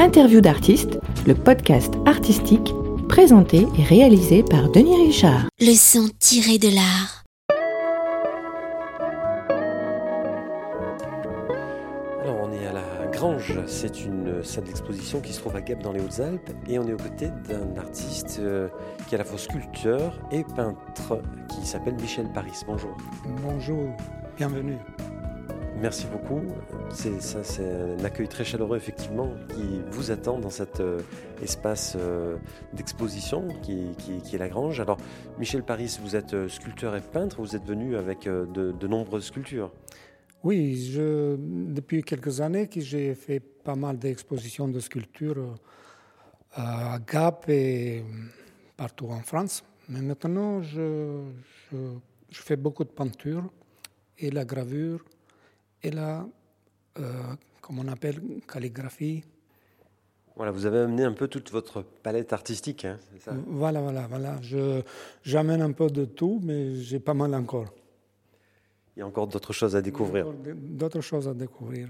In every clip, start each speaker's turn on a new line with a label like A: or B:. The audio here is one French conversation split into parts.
A: Interview d'artistes, le podcast artistique présenté et réalisé par Denis Richard.
B: Le son tiré de l'art.
C: Alors on est à la Grange, c'est une salle d'exposition qui se trouve à Gap dans les Hautes-Alpes et on est aux côtés d'un artiste euh, qui est à la fois sculpteur et peintre qui s'appelle Michel Paris. Bonjour.
D: Bonjour, bienvenue.
C: Merci beaucoup. C'est ça, un accueil très chaleureux effectivement qui vous attend dans cet euh, espace euh, d'exposition qui, est la Grange. Alors, Michel Paris, vous êtes euh, sculpteur et peintre. Vous êtes venu avec de, nombreuses sculptures.
D: Oui, depuis quelques années que j'ai fait pas mal d'expositions de sculptures à Gap et partout en France. Mais maintenant, je, je fais beaucoup de peinture et la gravure et la, euh, comme on appelle, calligraphie.
C: Voilà, vous avez amené un peu toute votre palette artistique, hein, c'est ça?
D: Voilà, voilà, voilà. Je, j'amène un peu de tout, mais j'ai pas mal encore.
C: Il y a encore d'autres choses à découvrir.
D: D'autres choses à découvrir.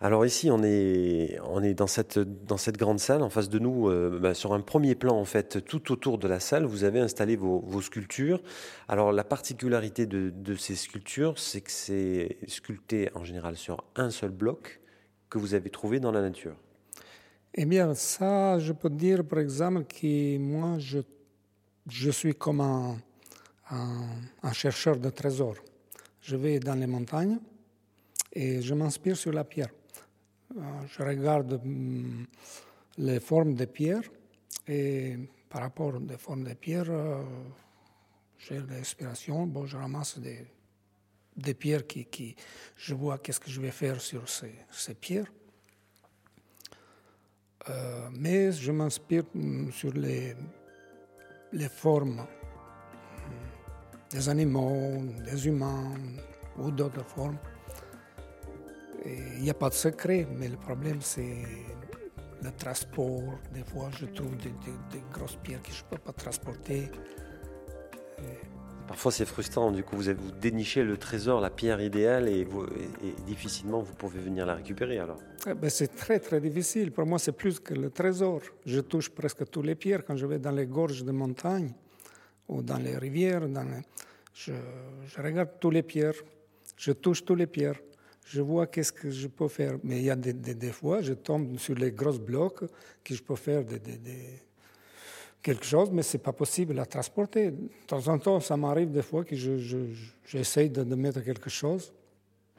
C: Alors ici, on est, on est dans, cette, dans cette grande salle. En face de nous, euh, bah, sur un premier plan, en fait, tout autour de la salle, vous avez installé vos, vos sculptures. Alors la particularité de, ces sculptures, c'est que c'est sculpté en général sur un seul bloc que vous avez trouvé dans la nature.
D: Eh bien, ça, je peux dire, par exemple, que moi, je, je suis comme un, un chercheur de trésors. Je vais dans les montagnes et je m'inspire sur la pierre. Je regarde hum, les formes des pierres et par rapport aux formes des pierres, euh, j'ai l'inspiration. Bon, je ramasse des, pierres qui, qui je vois qu'est-ce que je vais faire sur ces, ces pierres. Euh, mais je m'inspire mm, sur les, les formes mm, des animaux, des humains ou d'autres formes. Il n'y a pas de secret, mais le problème c'est le transport. Des fois, je trouve des, des- des grosses pierres que je ne peux pas transporter.
C: Parfois, c'est frustrant. Du coup, vous, avez, vous dénichez le trésor, la pierre idéale, et, vous- et- et difficilement vous pouvez venir la récupérer. Alors,
D: Eh ben, c'est très très difficile. Pour moi, c'est plus que le trésor. Je touche presque toutes les pierres quand je vais dans les gorges de montagne ou dans les rivières. Dans les- Je, je regarde toutes les pierres, je touche toutes les pierres, je vois qu'est-ce que je peux faire. Mais il y a des, des- des fois, je tombe sur les gros blocs que je peux faire des- quelque chose, mais c'est pas possible à transporter. De temps en temps, ça m'arrive des fois que je, je- je- j'essaye de, de mettre quelque chose.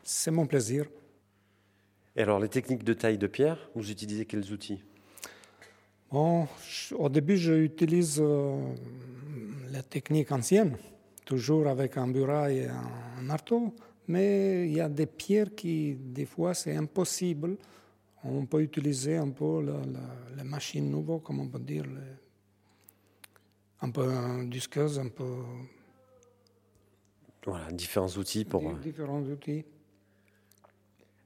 D: C'est mon plaisir.
C: et alors, les techniques de taille de pierre, vous utilisez quels outils?
D: Bon, je- au début, j'utilise euh, la technique ancienne, toujours avec un bureau et un marteau, mais il y a des pierres qui, des fois, c'est impossible. On peut utiliser un peu la, la- la machine nouvelle, comme on peut dire, le- un peu un disqueuse, un peu
C: Voilà, différents outils pour.
D: di- différents outils.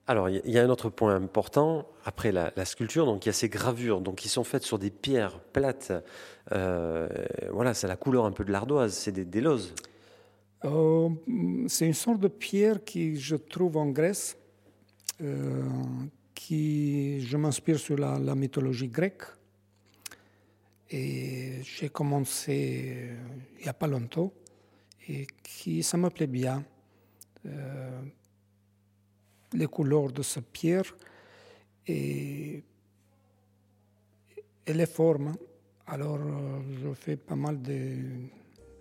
C: Alors, il y a- un autre point important après la, la sculpture. Donc, il y a ces gravures, donc qui sont faites sur des pierres plates. Euh, voilà, c'est la couleur un peu de l'ardoise. C'est des, des lauses.
D: Euh, c'est une sorte de pierre que je trouve en Grèce, euh, qui je m'inspire sur la, mythologie grecque. Et j'ai commencé euh, il n'y a pas longtemps et qui ça me plaît bien. Euh, les couleurs de cette pierre et, et les formes. Alors, je fais pas mal de,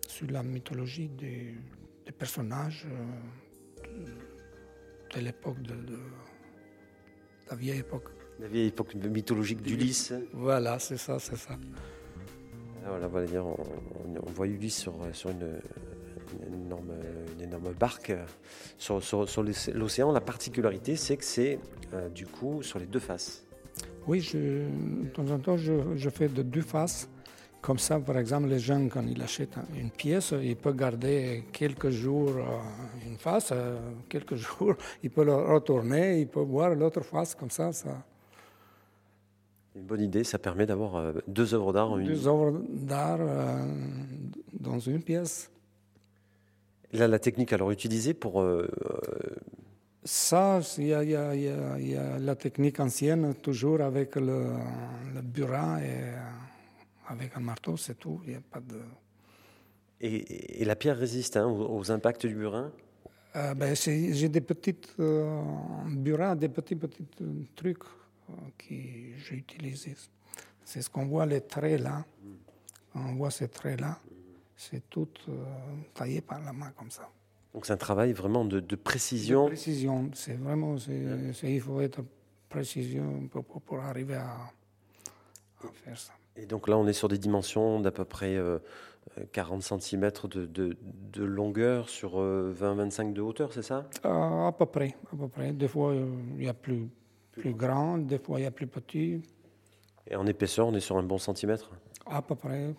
D: sur la mythologie des, des personnages euh, de, de l'époque de, de la vieille époque.
C: La vieille époque mythologique d'Ulysse.
D: Voilà, c'est ça, c'est ça.
C: Voilà, voilà, on, voit Ulysse sur, sur une, une énorme, une énorme barque sur, sur- sur l'océ- l'océan. La particularité, c'est que c'est euh, du coup sur les deux faces.
D: Oui, je, de temps en temps, je, je fais de deux faces. Comme ça, par exemple, les gens, quand ils achètent une pièce, ils peuvent garder quelques jours euh, une face, euh, quelques jours, ils peuvent le retourner, ils peuvent voir l'autre face, comme ça, ça.
C: Une bonne idée, ça permet d'avoir euh, deux œuvres d'art en une.
D: Deux œuvres d'art dans une pièce.
C: Là, la technique alors utilisée pour euh,
D: Ça, il y, a, la technique ancienne, toujours avec le, le burin et avec un marteau, c'est tout. Il a pas de...
C: et, la pierre résiste hein, aux, impacts du burin?
D: Euh, ben, J'ai des petites euh, burins, des petits, petits euh, trucs euh, que j'ai utilisés. C'est ce qu'on voit, les traits là. On voit ces traits-là. C'est tout taillé par la main comme ça.
C: Donc c'est un travail vraiment de, précision.
D: De précision, c'est vraiment, il faut être précision pour, pour, arriver à, faire ça.
C: Et donc là, on est sur des dimensions d'à peu près 40 cm de, de, de, longueur sur 20-25 de hauteur, c'est ça?
D: À, peu près, à peu près. Des fois, il y a plus, plus grand, des fois, il y a plus petit.
C: Et en épaisseur, on est sur un bon centimètre?
D: À peu près.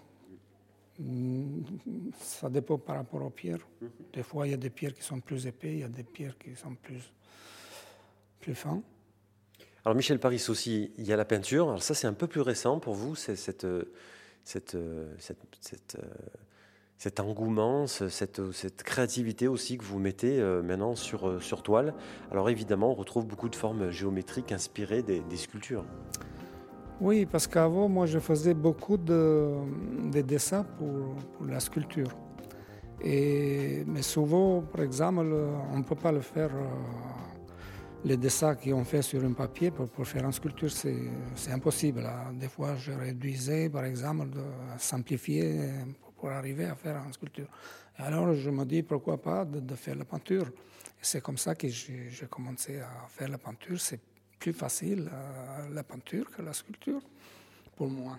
D: Mm, ça dépend par rapport aux pierres. Mhm. Des fois, il y a des pierres qui sont plus épais, il y a des pierres qui sont plus, plus fins.
C: Alors, Michel Paris aussi, il y a la peinture. Alors, ça, c'est un peu plus récent pour vous, c'est cette, cette, cette, cet engouement, cette, cette, créativité aussi que vous mettez euh, maintenant sur, sur toile. Alors, évidemment, on retrouve beaucoup de formes géométriques inspirées des, des sculptures.
D: Oui, parce qu'avant, moi, je faisais beaucoup de, dessins pour, la sculpture. Et, mais souvent, par exemple, on ne peut pas le faire. Les dessins qu'on fait sur un papier pour, faire une sculpture, c'est impossible. Des fois, je réduisais, par exemple, de simplifier pour, arriver à faire une sculpture. Alors, je me dis, pourquoi pas de, faire la peinture? C'est comme ça que j'ai commencé à faire la peinture. C'est plus facile euh, la peinture que la sculpture, pour moi.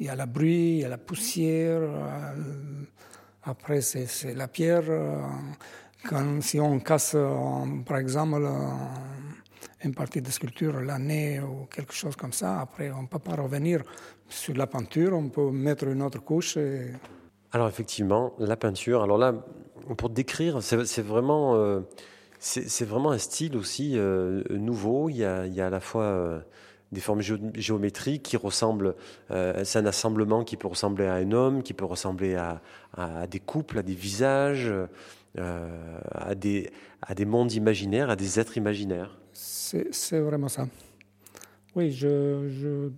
D: Il y a la bruit, il y a la poussière, euh, après c'est la pierre. Euh, quand, si on casse, par exemple, une partie de sculpture, l'année ou quelque chose comme ça, après on ne peut pas revenir sur la peinture, on peut mettre une autre couche.
C: Alors effectivement, la peinture, alors là, pour décrire, c'est vraiment... C'est vraiment un style aussi euh, nouveau. Il y, a, à la fois euh, des formes géométriques qui ressemblent, euh, c'est un assemblement qui peut ressembler à un homme, qui peut ressembler à, des couples, à des visages, à des mondes imaginaires, à des êtres imaginaires.
D: C'est vraiment ça. Oui, je,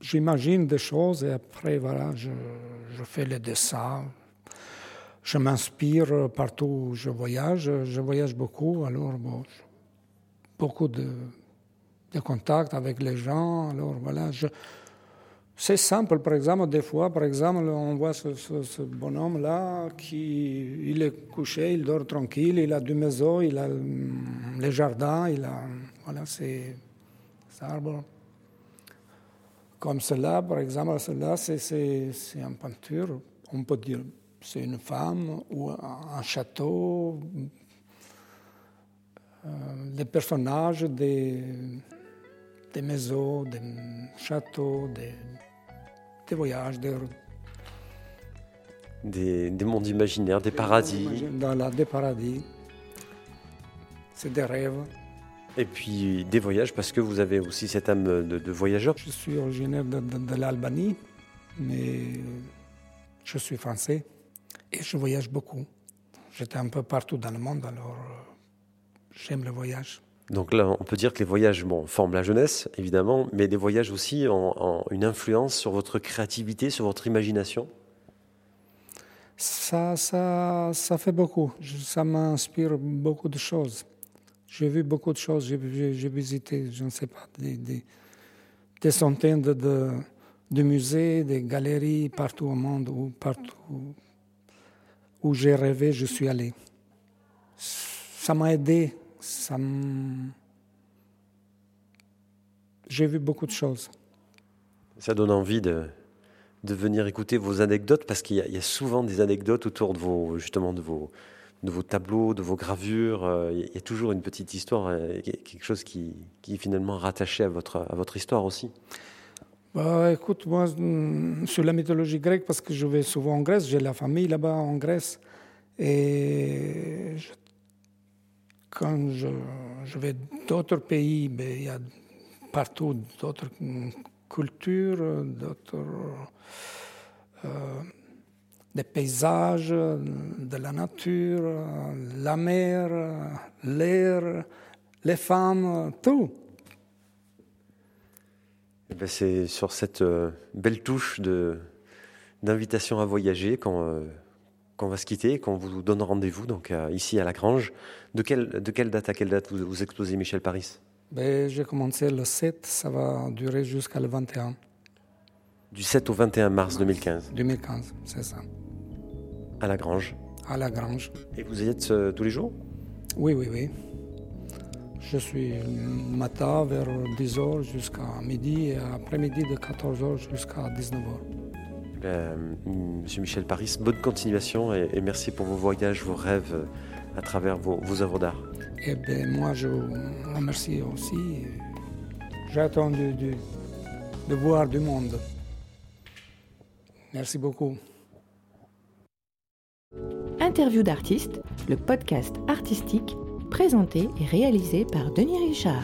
D: j'imagine des choses et après, voilà, je, je fais les dessins, je m'inspire partout où je voyage. Je voyage beaucoup, alors bon, beaucoup de, de contacts avec les gens. Alors voilà, c'est simple, par exemple, des fois, par exemple, on voit ce, bonhomme-là qui il est couché, il dort tranquille, il a du maison, il a le jardin, il a. Voilà, c'est arbre. Comme cela, par exemple, cela, c'est une peinture, on peut dire c'est une femme ou un château, euh, personnages des, des maisons, des châteaux, des, des voyages, des,
C: des, des, mondes imaginaires, des, paradis.
D: Dans des paradis. C'est des rêves.
C: Et puis des voyages, parce que vous avez aussi cette âme de, voyageur.
D: Je suis originaire de, de l'Albanie, mais je suis français. Et je voyage beaucoup. J'étais un peu partout dans le monde, alors euh, j'aime le voyage.
C: Donc là, on peut dire que les voyages forment la jeunesse, évidemment, mais les voyages aussi ont, une influence sur votre créativité, sur votre imagination?
D: Ça, ça, ça fait beaucoup. Ça m'inspire beaucoup de choses. J'ai vu beaucoup de choses. J'ai visité, je ne sais pas, des, centaines de, de, de, musées, des galeries partout au monde, ou partout où j'ai rêvé, je suis allé. Ça m'a aidé. Ça J'ai vu beaucoup de choses.
C: Ça donne envie de, de venir écouter vos anecdotes parce qu'il y, a souvent des anecdotes autour de vos, justement, de vos, de vos tableaux, de vos gravures. Euh, il y a toujours une petite histoire, euh, quelque chose qui, qui est finalement rattaché à votre, à votre histoire aussi.
D: Bah, écoute, moi, mm, sur la mythologie grecque, parce que je vais souvent en Grèce, j'ai la famille là-bas en Grèce. Et quand je, je vais d'autres pays, il y a partout d'autres cultures, d'autres. Euh, paysages, de la nature, la mer, l'air, les femmes, tout.
C: Eh ben, c'est sur cette euh, belle touche d'invitation à voyager qu'on, euh, qu'on va se quitter, qu'on vous donne rendez-vous donc euh, ici à la Grange. De quelle, de quelle date à quelle date vous, vous exposez Michel Paris?
D: Ben, J'ai commencé le 7, ça va durer jusqu'à le 21.
C: Du 7 au 21 mars 2015
D: 2015, c'est ça.
C: À la Grange
D: À la Grange.
C: Et vous y êtes euh, tous les jours?
D: Oui, oui, oui. Je suis matin vers 10h jusqu'à midi et après-midi de 14h jusqu'à 19h.
C: Monsieur Michel Paris, bonne continuation et, et, merci pour vos voyages, vos rêves euh, à travers vos, vos œuvres d'art.
D: Et ben, moi, je vous remercie aussi. J'attends de, de, de voir du monde. Merci beaucoup.
A: Interview d'artistes, le podcast artistique présenté et réalisé par Denis Richard.